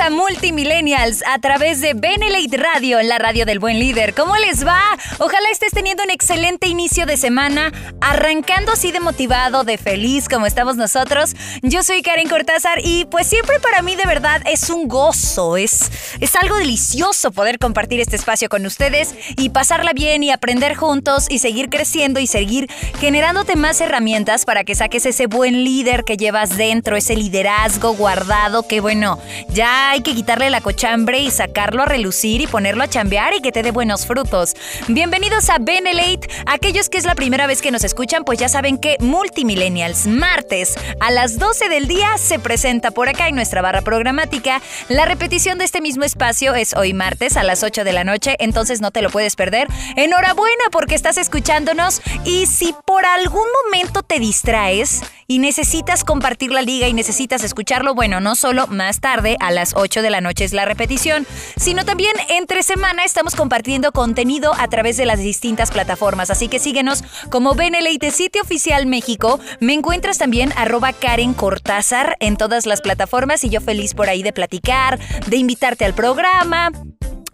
A Multimillennials a través de Benelate Radio, en la radio del buen líder. ¿Cómo les va? Ojalá estés teniendo un excelente inicio de semana, arrancando así de motivado, de feliz como estamos nosotros. Yo soy Karen Cortázar y pues siempre para mí de verdad es un gozo, es, es algo delicioso poder compartir este espacio con ustedes y pasarla bien y aprender juntos y seguir creciendo y seguir generándote más herramientas para que saques ese buen líder que llevas dentro, ese liderazgo guardado que bueno bueno, hay que quitarle la cochambre y sacarlo a relucir y ponerlo a chambear y que te dé buenos frutos. Bienvenidos a Benelate. Aquellos que es la primera vez que nos escuchan, pues ya saben que Multimillennials, martes a las 12 del día, se presenta por acá en nuestra barra programática. La repetición de este mismo espacio es hoy martes a las 8 de la noche, entonces no te lo puedes perder. Enhorabuena porque estás escuchándonos y si por algún momento te distraes y necesitas compartir la liga y necesitas escucharlo, bueno, no solo más tarde, a las 8 de la noche es la repetición, sino también entre semana estamos compartiendo contenido a través de las distintas plataformas. Así que síguenos como Beneleite Sitio Oficial México. Me encuentras también arroba Karen Cortázar en todas las plataformas y yo feliz por ahí de platicar, de invitarte al programa.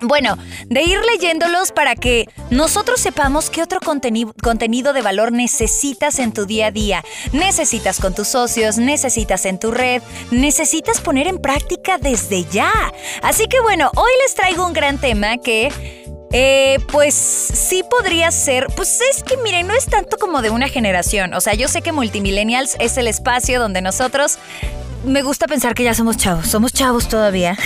Bueno, de ir leyéndolos para que nosotros sepamos qué otro contenido de valor necesitas en tu día a día. Necesitas con tus socios, necesitas en tu red, necesitas poner en práctica desde ya. Así que bueno, hoy les traigo un gran tema que eh, pues sí podría ser, pues es que miren, no es tanto como de una generación, o sea, yo sé que Multimillennials es el espacio donde nosotros me gusta pensar que ya somos chavos. Somos chavos todavía.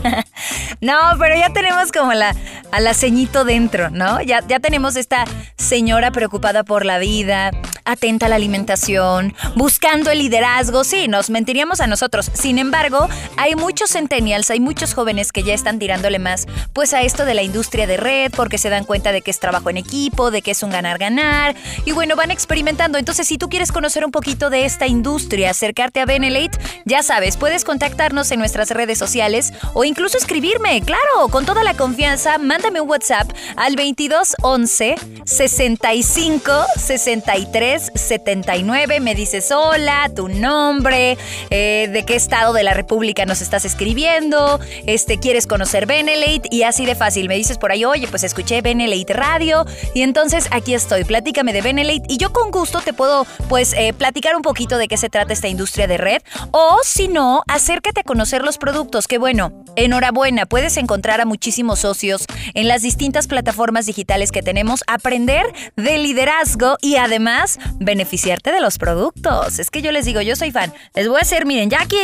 no, pero ya tenemos como la, a ceñito dentro, ¿no? Ya, ya tenemos esta señora preocupada por la vida, atenta a la alimentación, buscando el liderazgo. Sí, nos mentiríamos a nosotros. Sin embargo, hay muchos centennials, hay muchos jóvenes que ya están tirándole más, pues a esto de la industria de red, porque se dan cuenta de que es trabajo en equipo, de que es un ganar-ganar. Y bueno, van experimentando. Entonces, si tú quieres conocer un poquito de esta industria, acercarte a Benelate, ya sabes, puedes contactarnos en nuestras redes sociales o incluso escribirme, claro, con toda la confianza, mándame un WhatsApp al 2211 65 63 79. Me dices hola, tu nombre, eh, de qué estado de la República nos estás escribiendo, este, quieres conocer Benelate y así de fácil. Me dices por ahí, oye, pues escuché Benelate Radio y entonces aquí estoy, platícame de Benelate y yo con gusto te puedo pues eh, platicar un poquito de qué se trata esta industria de red o si no, acércate a conocer los productos, que bueno, enhorabuena, puedes encontrar a muchísimos socios en las distintas plataformas digitales que tenemos, aprender de liderazgo y además beneficiarte de los productos. Es que yo les digo, yo soy fan. Les voy a hacer, miren, ya aquí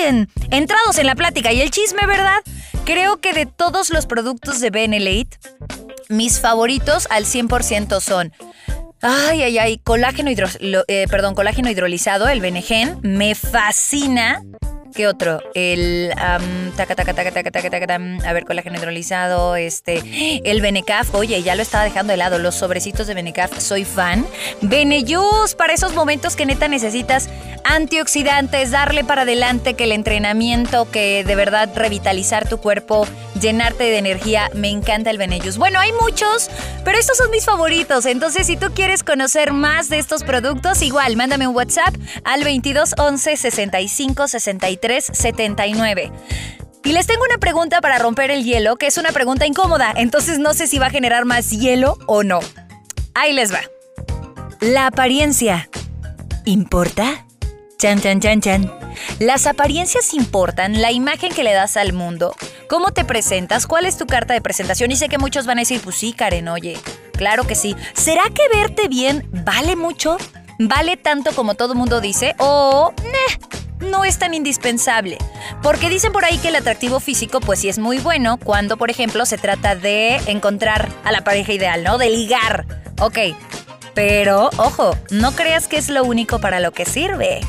entrados en la plática y el chisme, ¿verdad? Creo que de todos los productos de Benelate, mis favoritos al 100% son Ay, ay, ay, colágeno, hidro, eh, perdón, colágeno hidrolizado, el Benegen, me fascina. ¿Qué otro? El taca, taca, taca, taca, taca, taca, a ver, colágeno hidrolizado, este, el Benecaf, oye, ya lo estaba dejando de lado, los sobrecitos de Benecaf, soy fan. Beneyus, para esos momentos que neta necesitas antioxidantes, darle para adelante que el entrenamiento, que de verdad revitalizar tu cuerpo, llenarte de energía, me encanta el Beneyus. Bueno, hay muchos, pero estos son mis favoritos, entonces si tú quieres conocer más de estos productos, igual, mándame un WhatsApp al 22 11 65 63 79. Y les tengo una pregunta para romper el hielo, que es una pregunta incómoda, entonces no sé si va a generar más hielo o no. Ahí les va. ¿La apariencia importa? Chan, chan, chan, chan. Las apariencias importan, la imagen que le das al mundo, cómo te presentas, cuál es tu carta de presentación. Y sé que muchos van a decir, pues sí, Karen, oye, claro que sí. ¿Será que verte bien vale mucho? ¿Vale tanto como todo mundo dice? ¿O no es tan indispensable. Porque dicen por ahí que el atractivo físico pues sí es muy bueno cuando, por ejemplo, se trata de encontrar a la pareja ideal, ¿no? De ligar. Ok. Pero, ojo, no creas que es lo único para lo que sirve.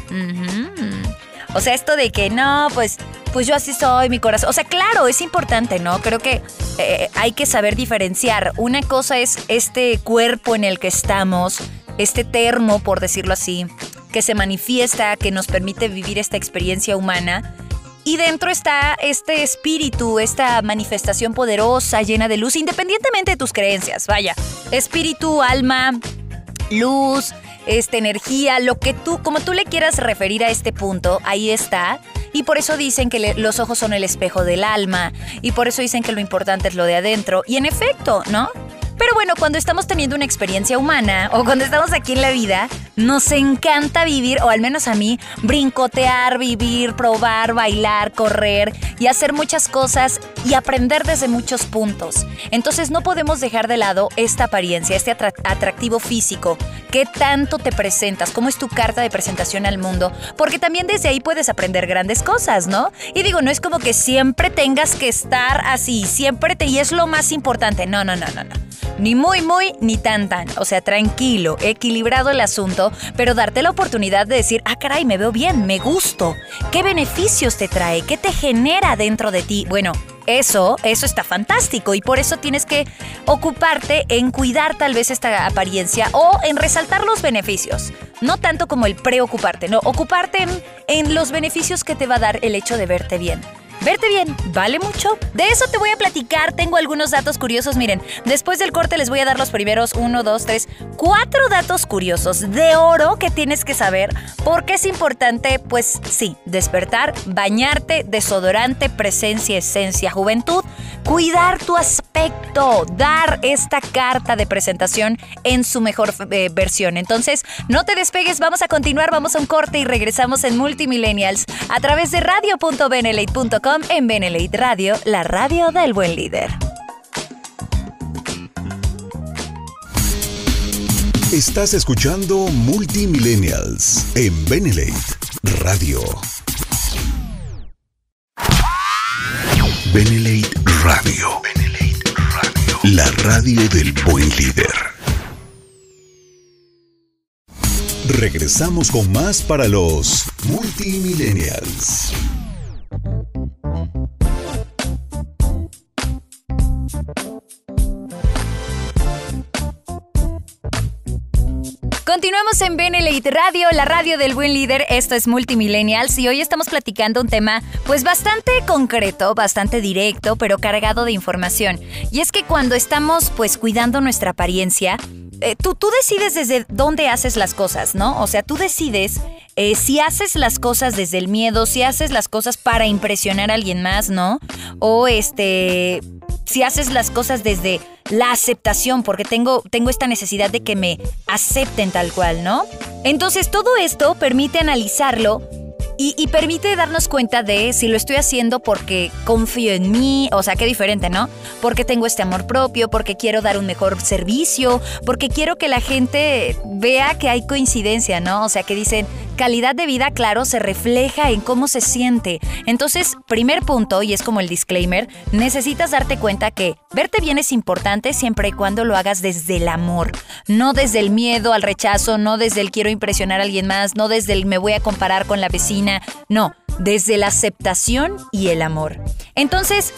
O sea, esto de que no, pues pues yo así soy, mi corazón. O sea, claro, es importante, ¿no? Creo que eh, hay que saber diferenciar. Una cosa es este cuerpo en el que estamos, este termo, por decirlo así, que se manifiesta, que nos permite vivir esta experiencia humana. Y dentro está este espíritu, esta manifestación poderosa, llena de luz, independientemente de tus creencias. Vaya, espíritu, alma, luz, esta energía, lo que tú, como tú le quieras referir a este punto, ahí está. Y por eso dicen que los ojos son el espejo del alma. Y por eso dicen que lo importante es lo de adentro. Y en efecto, ¿no? Pero bueno, cuando estamos teniendo una experiencia humana o cuando estamos aquí en la vida, nos encanta vivir, o al menos a mí, brincotear, vivir, probar, bailar, correr y hacer muchas cosas y aprender desde muchos puntos. Entonces no podemos dejar de lado esta apariencia, este atractivo físico. ¿Qué tanto te presentas? ¿Cómo es tu carta de presentación al mundo? Porque también desde ahí puedes aprender grandes cosas, ¿no? Y digo, no es como que siempre tengas que estar así, siempre te... Y es lo más importante. No, no, no, no, no. Ni muy, muy, ni tan, tan. O sea, tranquilo, equilibrado el asunto, pero darte la oportunidad de decir, ah, caray, me veo bien, me gusto. ¿Qué beneficios te trae? ¿Qué te genera dentro de ti? Bueno, eso, eso está fantástico y por eso tienes que ocuparte en cuidar tal vez esta apariencia o en resaltar los beneficios. No tanto como el preocuparte, no, ocuparte en, en los beneficios que te va a dar el hecho de verte bien. Verte bien, ¿vale mucho? De eso te voy a platicar, tengo algunos datos curiosos, miren, después del corte les voy a dar los primeros 1, 2, 3, 4 datos curiosos de oro que tienes que saber porque es importante, pues sí, despertar, bañarte, desodorante, presencia, esencia, juventud, cuidar tu aspecto, dar esta carta de presentación en su mejor eh, versión. Entonces, no te despegues, vamos a continuar, vamos a un corte y regresamos en Multimillennials a través de radio.benelate.com en Benelite Radio, la radio del buen líder. Estás escuchando Multimillennials en Benelate Radio. Benelate Radio. La radio del buen líder. Regresamos con más para los Multimillennials. En Benelite Radio, la radio del buen líder. Esto es Multimillennials y hoy estamos platicando un tema pues bastante concreto, bastante directo, pero cargado de información. Y es que cuando estamos pues cuidando nuestra apariencia, eh, tú, tú decides desde dónde haces las cosas, ¿no? O sea, tú decides eh, si haces las cosas desde el miedo, si haces las cosas para impresionar a alguien más, ¿no? O este si haces las cosas desde la aceptación, porque tengo, tengo esta necesidad de que me acepten tal cual, ¿no? Entonces todo esto permite analizarlo y, permite darnos cuenta de si lo estoy haciendo porque confío en mí, o sea, qué diferente, ¿no? Porque tengo este amor propio, porque quiero dar un mejor servicio, porque quiero que la gente vea que hay coincidencia, ¿no? O sea, que dicen, calidad de vida, claro, se refleja en cómo se siente. Entonces, primer punto, y es como el disclaimer, necesitas darte cuenta que verte bien es importante siempre y cuando lo hagas desde el amor, no desde el miedo al rechazo, no desde el quiero impresionar a alguien más, no desde el me voy a comparar con la vecina no, desde la aceptación y el amor. Entonces,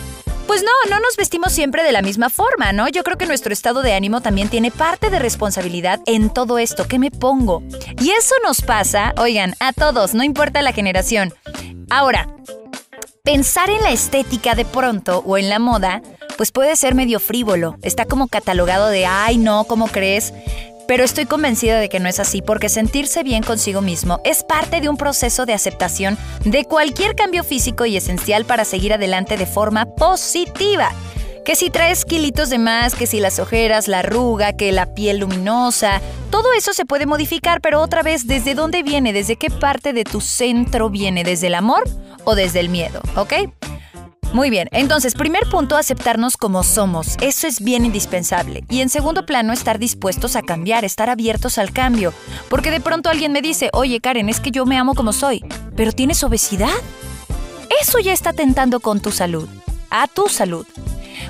pues no, no nos vestimos siempre de la misma forma, ¿no? Yo creo que nuestro estado de ánimo también tiene parte de responsabilidad en todo esto que me pongo. Y eso nos pasa, oigan, a todos, no importa la generación. Ahora, pensar en la estética de pronto o en la moda, pues puede ser medio frívolo. Está como catalogado de, ay, no, ¿cómo crees? Pero estoy convencida de que no es así porque sentirse bien consigo mismo es parte de un proceso de aceptación de cualquier cambio físico y esencial para seguir adelante de forma positiva. Que si traes kilitos de más, que si las ojeras, la arruga, que la piel luminosa, todo eso se puede modificar, pero otra vez, ¿desde dónde viene? ¿Desde qué parte de tu centro viene? ¿Desde el amor o desde el miedo? ¿Ok? Muy bien, entonces, primer punto, aceptarnos como somos. Eso es bien indispensable. Y en segundo plano, estar dispuestos a cambiar, estar abiertos al cambio. Porque de pronto alguien me dice, oye Karen, es que yo me amo como soy, pero tienes obesidad. Eso ya está tentando con tu salud, a tu salud.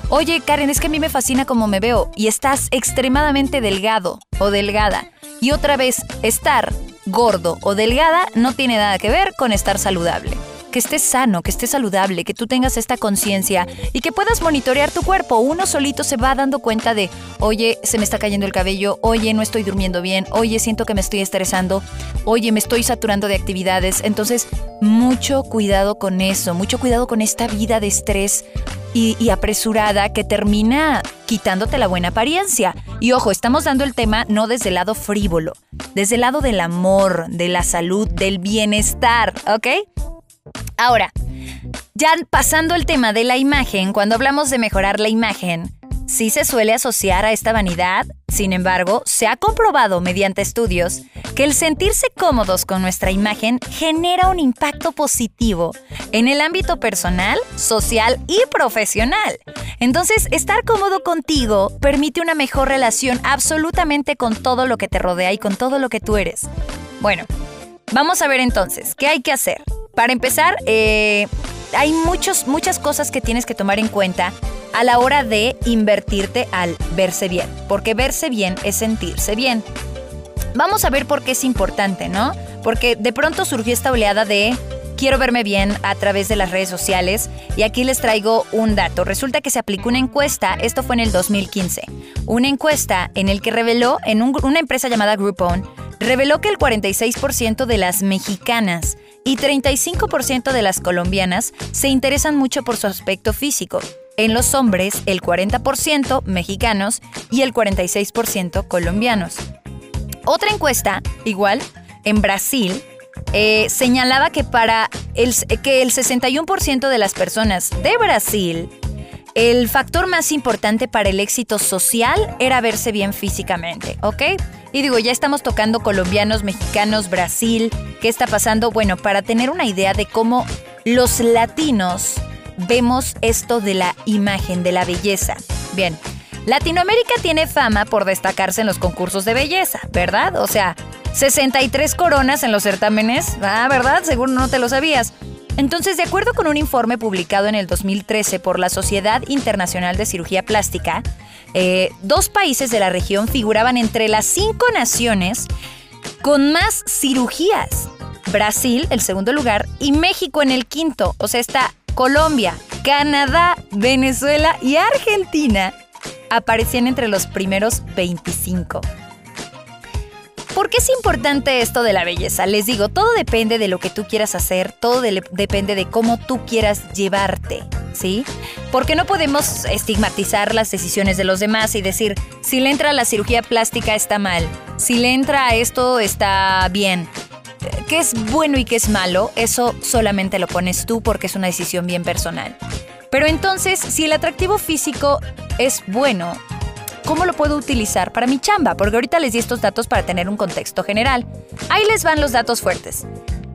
Oye Karen, es que a mí me fascina como me veo y estás extremadamente delgado o delgada. Y otra vez, estar gordo o delgada no tiene nada que ver con estar saludable. Que estés sano, que estés saludable, que tú tengas esta conciencia y que puedas monitorear tu cuerpo. Uno solito se va dando cuenta de, oye, se me está cayendo el cabello, oye, no estoy durmiendo bien, oye, siento que me estoy estresando, oye, me estoy saturando de actividades. Entonces, mucho cuidado con eso, mucho cuidado con esta vida de estrés y, apresurada que termina quitándote la buena apariencia. Y ojo, estamos dando el tema no desde el lado frívolo, desde el lado del amor, de la salud, del bienestar, ¿ok? Ahora, ya pasando el tema de la imagen, cuando hablamos de mejorar la imagen, sí se suele asociar a esta vanidad, sin embargo, se ha comprobado mediante estudios que el sentirse cómodos con nuestra imagen genera un impacto positivo en el ámbito personal, social y profesional. Entonces, estar cómodo contigo permite una mejor relación absolutamente con todo lo que te rodea y con todo lo que tú eres. Bueno, vamos a ver entonces, ¿qué hay que hacer? Para empezar, eh, hay muchos, muchas cosas que tienes que tomar en cuenta a la hora de invertirte al verse bien, porque verse bien es sentirse bien. Vamos a ver por qué es importante, ¿no? Porque de pronto surgió esta oleada de quiero verme bien a través de las redes sociales y aquí les traigo un dato. Resulta que se aplicó una encuesta, esto fue en el 2015, una encuesta en el que reveló en una empresa llamada Groupon, reveló que el 46% de las mexicanas y 35% de las colombianas se interesan mucho por su aspecto físico. En los hombres, el 40% mexicanos y el 46% colombianos. Otra encuesta, igual, en Brasil, eh, señalaba que para el, que el 61% de las personas de Brasil, el factor más importante para el éxito social era verse bien físicamente, ¿ok? Y digo, ya estamos tocando colombianos, mexicanos, Brasil, ¿qué está pasando? Bueno, para tener una idea de cómo los latinos vemos esto de la imagen, de la belleza. Bien, Latinoamérica tiene fama por destacarse en los concursos de belleza, ¿verdad? O sea, 63 coronas en los certámenes, ah, ¿verdad? Seguro no te lo sabías. Entonces, de acuerdo con un informe publicado en el 2013 por la Sociedad Internacional de Cirugía Plástica, eh, dos países de la región figuraban entre las cinco naciones con más cirugías. Brasil, el segundo lugar, y México en el quinto. O sea, está Colombia, Canadá, Venezuela y Argentina aparecían entre los primeros 25. ¿Por qué es importante esto de la belleza? Les digo, todo depende de lo que tú quieras hacer, todo depende de cómo tú quieras llevarte, ¿sí? Porque no podemos estigmatizar las decisiones de los demás y decir, si le entra a la cirugía plástica está mal, si le entra a esto está bien. ¿Qué es bueno y qué es malo? Eso solamente lo pones tú porque es una decisión bien personal. Pero entonces, si el atractivo físico es bueno, ¿cómo lo puedo utilizar para mi chamba? Porque ahorita les di estos datos para tener un contexto general. Ahí les van los datos fuertes.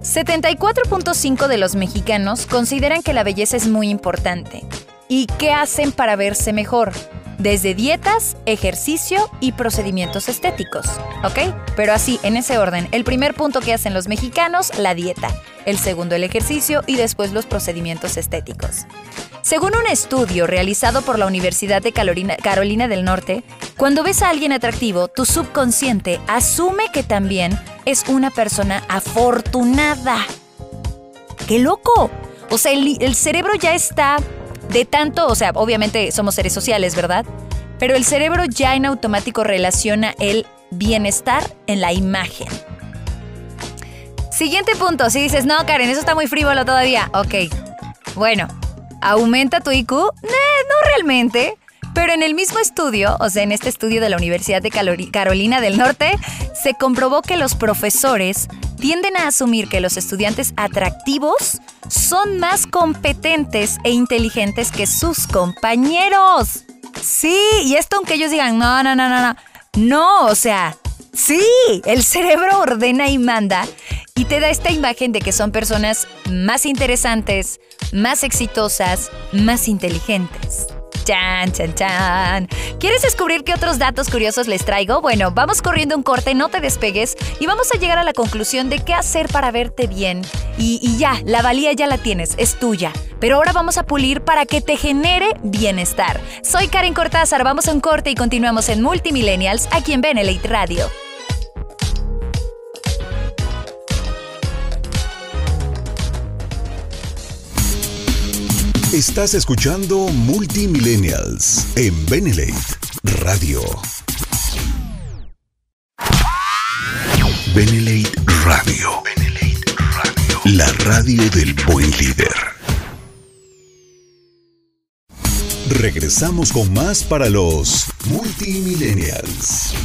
74.5 de los mexicanos consideran que la belleza es muy importante. ¿Y qué hacen para verse mejor? Desde dietas, ejercicio y procedimientos estéticos, ¿ok? Pero así, en ese orden, el primer punto que hacen los mexicanos, la dieta, el segundo el ejercicio y después los procedimientos estéticos. Según un estudio realizado por la Universidad de Carolina, del Norte, cuando ves a alguien atractivo, tu subconsciente asume que también es una persona afortunada. ¡Qué loco! O sea, el, cerebro ya está de tanto, o sea, obviamente somos seres sociales, ¿verdad? Pero el cerebro ya en automático relaciona el bienestar en la imagen. Siguiente punto, si dices, no, Karen, eso está muy frívolo todavía. Ok, bueno, ¿Aumenta tu IQ? no realmente. Pero en el mismo estudio, o sea, en este estudio de la Universidad de Carolina del Norte, se comprobó que los profesores tienden a asumir que los estudiantes atractivos son más competentes e inteligentes que sus compañeros. Sí, y esto aunque ellos digan, no, no, no, no, no. No, o sea, sí, el cerebro ordena y manda y te da esta imagen de que son personas más interesantes, más exitosas, más inteligentes. Chan, chan, chan. ¿Quieres descubrir qué otros datos curiosos les traigo? Bueno, vamos corriendo un corte, no te despegues y vamos a llegar a la conclusión de qué hacer para verte bien. Y, ya, la valía ya la tienes, es tuya. Pero ahora vamos a pulir para que te genere bienestar. Soy Karen Cortázar, vamos a un corte y continuamos en Multimillennials aquí en Benelite Radio. Estás escuchando Multimillennials en Benelate Radio. Benelate Radio. Radio. La radio del buen líder. Regresamos con más para los Multimillennials.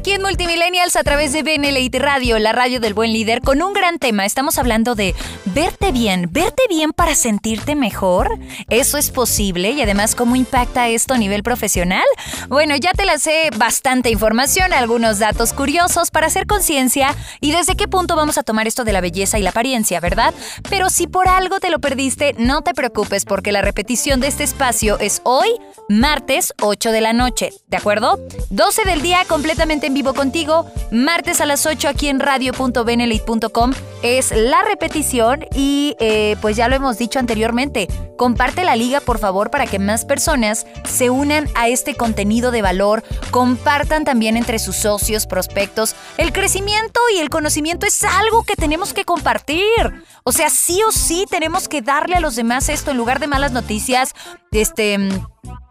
Aquí en Multimillennials a través de BNLIT Radio, la radio del buen líder, con un gran tema. Estamos hablando de verte bien, verte bien para sentirte mejor. ¿Eso es posible? Y además, ¿cómo impacta esto a nivel profesional? Bueno, ya te las sé bastante información, algunos datos curiosos para hacer conciencia y desde qué punto vamos a tomar esto de la belleza y la apariencia, ¿verdad? Pero si por algo te lo perdiste, no te preocupes porque la repetición de este espacio es hoy, martes 8 de la noche, ¿de acuerdo? 12 del día completamente en vivo contigo. Martes a las 8 aquí en radio.benelite.com es la repetición y eh, pues ya lo hemos dicho anteriormente. Comparte la liga por favor para que más personas se unan a este contenido de valor, compartan también entre sus socios, prospectos. El crecimiento y el conocimiento es algo que tenemos que compartir. O sea, sí o sí tenemos que darle a los demás esto en lugar de malas noticias, este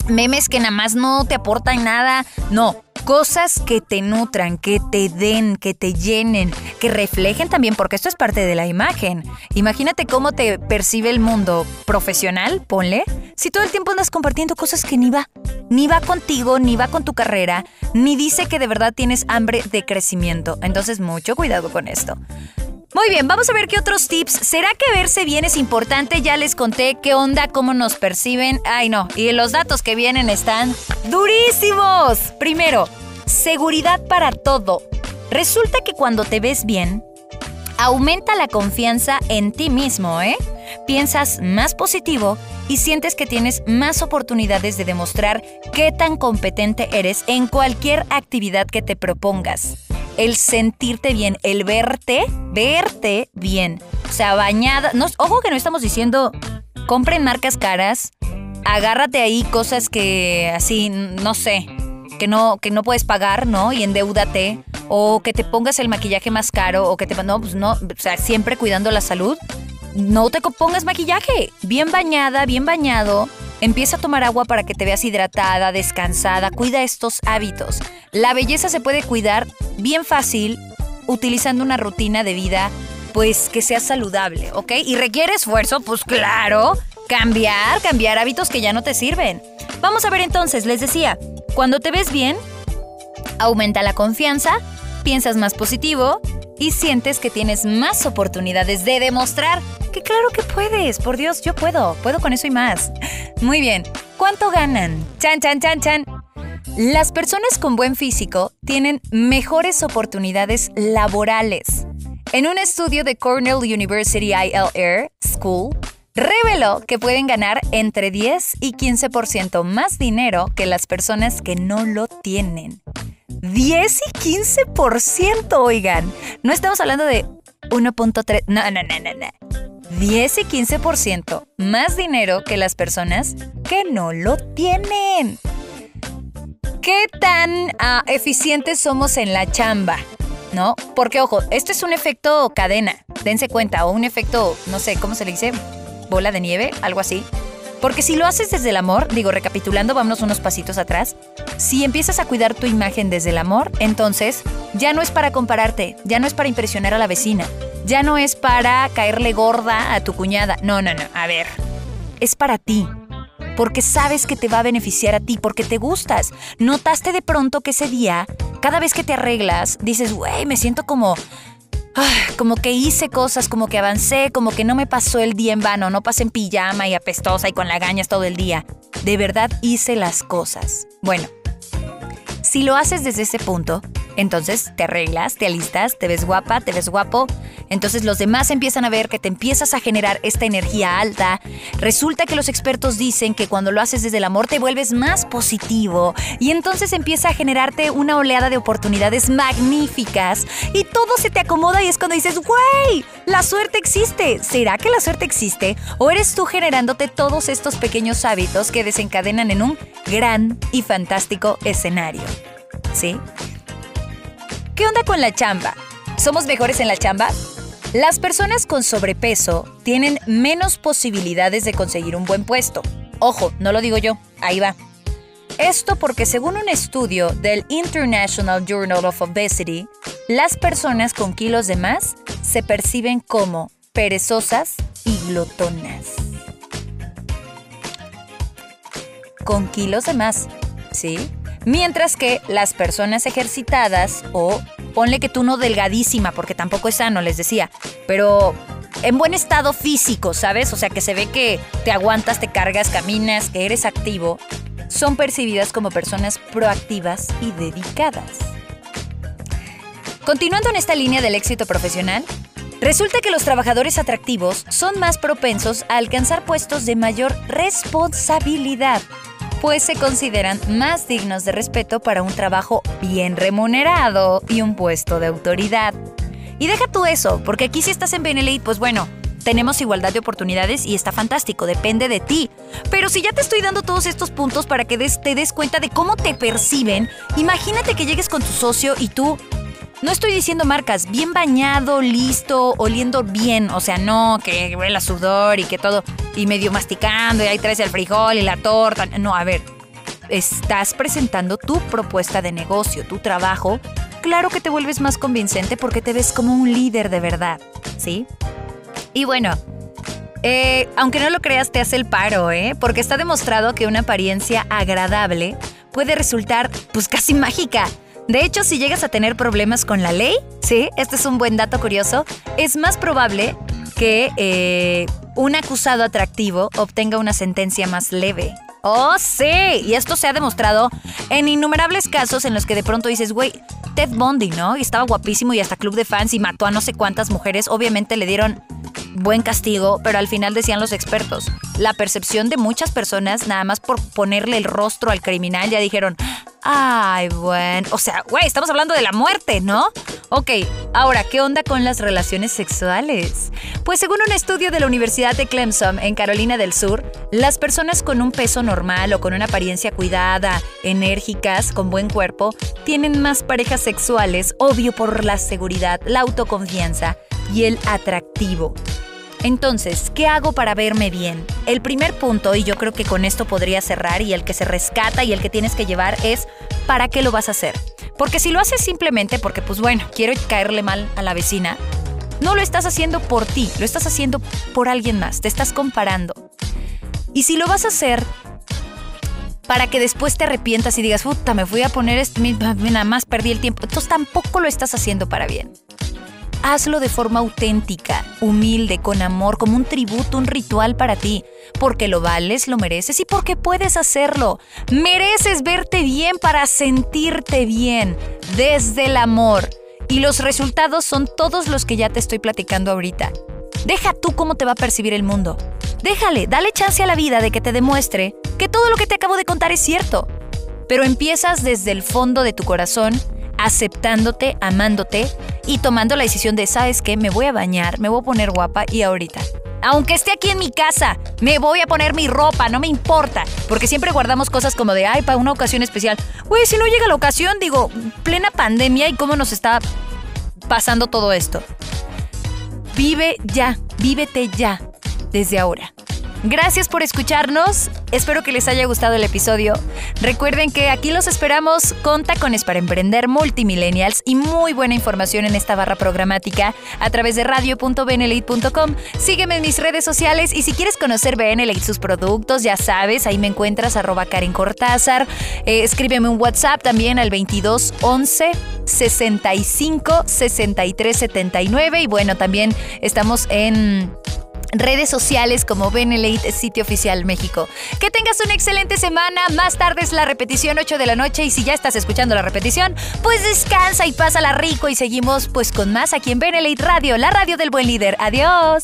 memes que nada más no te aportan nada. No, cosas que te nutran, que te den, que te llenen, que reflejen también, porque esto es parte de la imagen. Imagínate cómo te percibe el mundo profesional, ponle, si todo el tiempo andas compartiendo cosas que ni va, ni va contigo, ni va con tu carrera, ni dice que de verdad tienes hambre de crecimiento. Entonces, mucho cuidado con esto. Muy bien, vamos a ver qué otros tips. ¿Será que verse bien es importante? Ya les conté qué onda, cómo nos perciben. Ay, no. Y los datos que vienen están durísimos. Primero, seguridad para todo. Resulta que cuando te ves bien, aumenta la confianza en ti mismo, ¿eh? Piensas más positivo y sientes que tienes más oportunidades de demostrar qué tan competente eres en cualquier actividad que te propongas el sentirte bien, el verte, verte bien. O sea, bañada. No, ojo que no estamos diciendo compren marcas caras, agárrate ahí cosas que así, no sé, que no, que no puedes pagar, ¿no? Y endeúdate. O que te pongas el maquillaje más caro, o que te. No, pues no, o sea, siempre cuidando la salud. No te pongas maquillaje. Bien bañada, bien bañado Empieza a tomar agua para que te veas hidratada, descansada, cuida estos hábitos. La belleza se puede cuidar bien fácil utilizando una rutina de vida pues que sea saludable, ¿ok? Y requiere esfuerzo, pues claro, cambiar, cambiar hábitos que ya no te sirven. Vamos a ver entonces, les decía, cuando te ves bien, aumenta la confianza, piensas más positivo y sientes que tienes más oportunidades de demostrar que claro que puedes, por Dios, yo puedo, puedo con eso y más. Muy bien, ¿cuánto ganan? Chan, chan, chan, chan. Las personas con buen físico tienen mejores oportunidades laborales. En un estudio de Cornell University ILR School, reveló que pueden ganar entre 10 y 15% más dinero que las personas que no lo tienen. 10 y 15%, oigan. No estamos hablando de 1.3, no, no, no, no, no. 10 y 15% más dinero que las personas que no lo tienen. ¿Qué tan ah, eficientes somos en la chamba? ¿No? Porque, ojo, esto es un efecto cadena, dense cuenta, o un efecto, no sé, ¿cómo se le dice? Bola de nieve, algo así. Porque si lo haces desde el amor, digo, recapitulando, vámonos unos pasitos atrás, si empiezas a cuidar tu imagen desde el amor, entonces ya no es para compararte, ya no es para impresionar a la vecina, ya no es para caerle gorda a tu cuñada, no, no, no, a ver, es para ti. Porque sabes que te va a beneficiar a ti, porque te gustas. Notaste de pronto que ese día, cada vez que te arreglas, dices, güey, me siento como como que hice cosas, como que avancé, como que no me pasó el día en vano, no pasé en pijama y apestosa y con lagañas todo el día. De verdad hice las cosas. Bueno, si lo haces desde ese punto, entonces te arreglas, te alistas, te ves guapa, te ves guapo. Entonces los demás empiezan a ver que te empiezas a generar esta energía alta. Resulta que los expertos dicen que cuando lo haces desde el amor te vuelves más positivo y entonces empieza a generarte una oleada de oportunidades magníficas y todo se te acomoda y es cuando dices, ¡güey! La suerte existe. ¿Será que la suerte existe? ¿O eres tú generándote todos estos pequeños hábitos que desencadenan en un gran y fantástico escenario? ¿sí? ¿Qué onda con la chamba? ¿Somos mejores en la chamba? Las personas con sobrepeso tienen menos posibilidades de conseguir un buen puesto. Ojo, no lo digo yo, ahí va. Esto porque según un estudio del International Journal of Obesity, las personas con kilos de más se perciben como perezosas y glotonas. Con kilos de más, ¿sí? Mientras que las personas ejercitadas o ponle que tú no delgadísima porque tampoco es sano, les decía, pero en buen estado físico, ¿sabes? O sea, que se ve que te aguantas, te cargas, caminas, que eres activo, son percibidas como personas proactivas y dedicadas. Continuando en esta línea del éxito profesional, resulta que los trabajadores atractivos son más propensos a alcanzar puestos de mayor responsabilidad pues se consideran más dignos de respeto para un trabajo bien remunerado y un puesto de autoridad. Y deja tú eso, porque aquí si estás en Benelete, pues bueno, tenemos igualdad de oportunidades y está fantástico, depende de ti. Pero si ya te estoy dando todos estos puntos para que te des cuenta de cómo te perciben, imagínate que llegues con tu socio y tú no estoy diciendo marcas, bien bañado, listo, oliendo bien, o sea, no que huele a sudor y que todo, y medio masticando, y ahí traes el frijol y la torta. No, a ver, estás presentando tu propuesta de negocio, tu trabajo. Claro que te vuelves más convincente porque te ves como un líder de verdad, ¿sí? Y bueno, eh, aunque no lo creas, te hace el paro, ¿eh? Porque está demostrado que una apariencia agradable puede resultar, pues, casi mágica. De hecho, si llegas a tener problemas con la ley, sí, este es un buen dato curioso, es más probable que eh, un acusado atractivo obtenga una sentencia más leve. Oh, sí, y esto se ha demostrado en innumerables casos en los que de pronto dices, güey, Ted Bundy, ¿no? Y estaba guapísimo y hasta club de fans y mató a no sé cuántas mujeres. Obviamente le dieron buen castigo, pero al final decían los expertos, la percepción de muchas personas, nada más por ponerle el rostro al criminal, ya dijeron, Ay, bueno. O sea, güey, estamos hablando de la muerte, ¿no? Ok, ahora, ¿qué onda con las relaciones sexuales? Pues según un estudio de la Universidad de Clemson en Carolina del Sur, las personas con un peso normal o con una apariencia cuidada, enérgicas, con buen cuerpo, tienen más parejas sexuales, obvio por la seguridad, la autoconfianza y el atractivo. Entonces, ¿qué hago para verme bien? El primer punto, y yo creo que con esto podría cerrar, y el que se rescata y el que tienes que llevar es ¿para qué lo vas a hacer? Porque si lo haces simplemente porque, pues bueno, quiero caerle mal a la vecina, no lo estás haciendo por ti, lo estás haciendo por alguien más, te estás comparando. Y si lo vas a hacer para que después te arrepientas y digas, puta, me fui a poner esto, nada más perdí el tiempo, entonces tampoco lo estás haciendo para bien hazlo de forma auténtica, humilde, con amor, como un tributo, un ritual para ti, porque lo vales, lo mereces y porque puedes hacerlo. Mereces verte bien para sentirte bien, desde el amor. Y los resultados son todos los que ya te estoy platicando ahorita. Deja tú cómo te va a percibir el mundo. Déjale, dale chance a la vida de que te demuestre que todo lo que te acabo de contar es cierto. Pero empiezas desde el fondo de tu corazón aceptándote, amándote y tomando la decisión de, ¿sabes qué? Me voy a bañar, me voy a poner guapa y ahorita. Aunque esté aquí en mi casa, me voy a poner mi ropa, no me importa. Porque siempre guardamos cosas como de, ay, para una ocasión especial. Güey, si no llega la ocasión, digo, plena pandemia y cómo nos está pasando todo esto. Vive ya, vívete ya, desde ahora. Gracias por escucharnos. Espero que les haya gustado el episodio. Recuerden que aquí los esperamos con tacones para emprender multimillennials y muy buena información en esta barra programática a través de radio.benelite.com. Sígueme en mis redes sociales y si quieres conocer Benelite sus productos, ya sabes, ahí me encuentras arroba Karen Cortázar. Eh, escríbeme un WhatsApp también al 22 11 65 63 79 y bueno, también estamos en redes sociales como Benelate Sitio Oficial México. Que tengas una excelente semana. Más tarde es la repetición 8 de la noche y si ya estás escuchando la repetición, pues descansa y pásala rico y seguimos pues con más aquí en Benelate Radio, la radio del buen líder. Adiós.